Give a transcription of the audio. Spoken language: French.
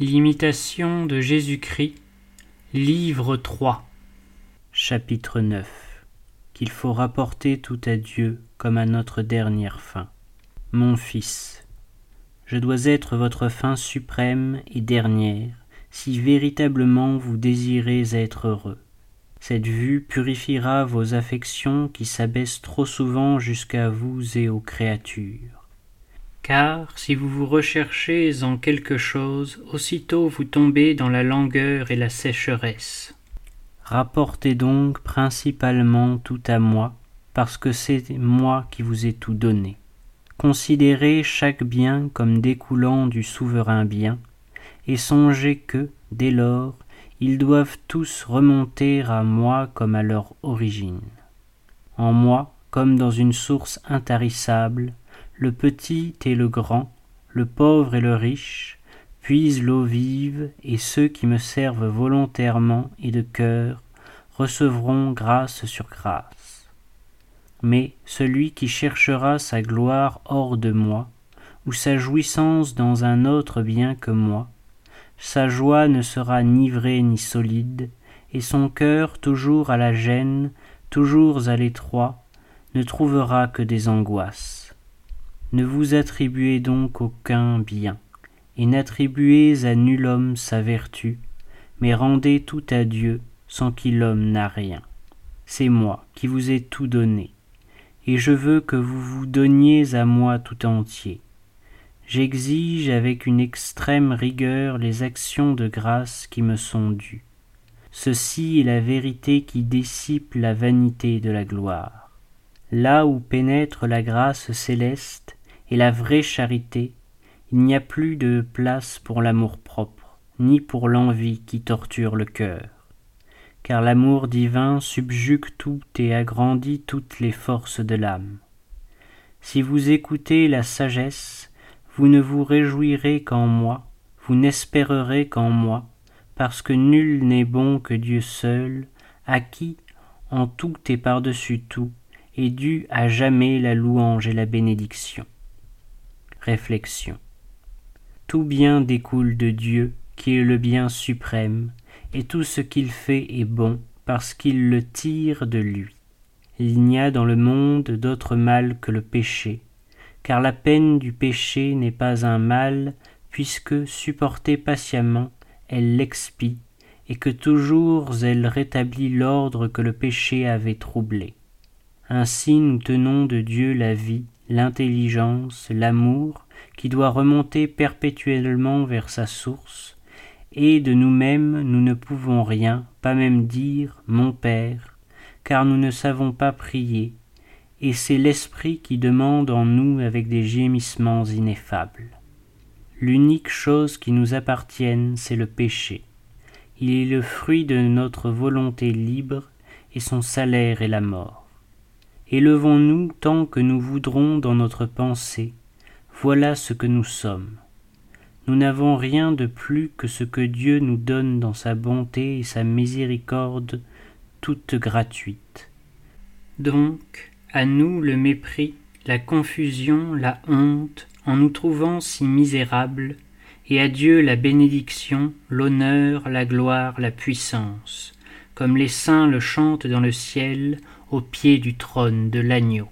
L'imitation de Jésus-Christ, livre 3, chapitre 9 Qu'il faut rapporter tout à Dieu comme à notre dernière fin. Mon Fils, je dois être votre fin suprême et dernière, si véritablement vous désirez être heureux. Cette vue purifiera vos affections qui s'abaissent trop souvent jusqu'à vous et aux créatures. Car si vous vous recherchez en quelque chose, aussitôt vous tombez dans la langueur et la sécheresse. Rapportez donc principalement tout à moi, parce que c'est moi qui vous ai tout donné. Considérez chaque bien comme découlant du souverain bien, et songez que, dès lors, ils doivent tous remonter à moi comme à leur origine. En moi, comme dans une source intarissable, le petit et le grand, le pauvre et le riche, puisent l'eau vive, et ceux qui me servent volontairement et de cœur recevront grâce sur grâce. Mais celui qui cherchera sa gloire hors de moi, ou sa jouissance dans un autre bien que moi, sa joie ne sera ni vraie ni solide, et son cœur toujours à la gêne, toujours à l'étroit, ne trouvera que des angoisses. Ne vous attribuez donc aucun bien, et n'attribuez à nul homme sa vertu, mais rendez tout à Dieu sans qui l'homme n'a rien. C'est moi qui vous ai tout donné et je veux que vous vous donniez à moi tout entier. J'exige avec une extrême rigueur les actions de grâce qui me sont dues. Ceci est la vérité qui dissipe la vanité de la gloire. Là où pénètre la grâce céleste et la vraie charité, il n'y a plus de place pour l'amour-propre, ni pour l'envie qui torture le cœur car l'amour divin subjugue tout et agrandit toutes les forces de l'âme. Si vous écoutez la sagesse, vous ne vous réjouirez qu'en moi, vous n'espérerez qu'en moi, parce que nul n'est bon que Dieu seul, à qui, en tout et par-dessus tout, est due à jamais la louange et la bénédiction. Réflexion. Tout bien découle de Dieu, qui est le bien suprême, et tout ce qu'il fait est bon parce qu'il le tire de lui. Il n'y a dans le monde d'autre mal que le péché, car la peine du péché n'est pas un mal, puisque, supportée patiemment, elle l'expie, et que toujours elle rétablit l'ordre que le péché avait troublé. Ainsi nous tenons de Dieu la vie, l'intelligence, l'amour, qui doit remonter perpétuellement vers sa source, et de nous-mêmes nous ne pouvons rien, pas même dire Mon Père, car nous ne savons pas prier, et c'est l'Esprit qui demande en nous avec des gémissements ineffables. L'unique chose qui nous appartienne, c'est le péché. Il est le fruit de notre volonté libre, et son salaire est la mort. Élevons-nous tant que nous voudrons dans notre pensée, voilà ce que nous sommes. Nous n'avons rien de plus que ce que Dieu nous donne dans sa bonté et sa miséricorde toute gratuite. Donc, à nous le mépris, la confusion, la honte, en nous trouvant si misérables, et à Dieu la bénédiction, l'honneur, la gloire, la puissance, comme les saints le chantent dans le ciel, au pied du trône de l'agneau.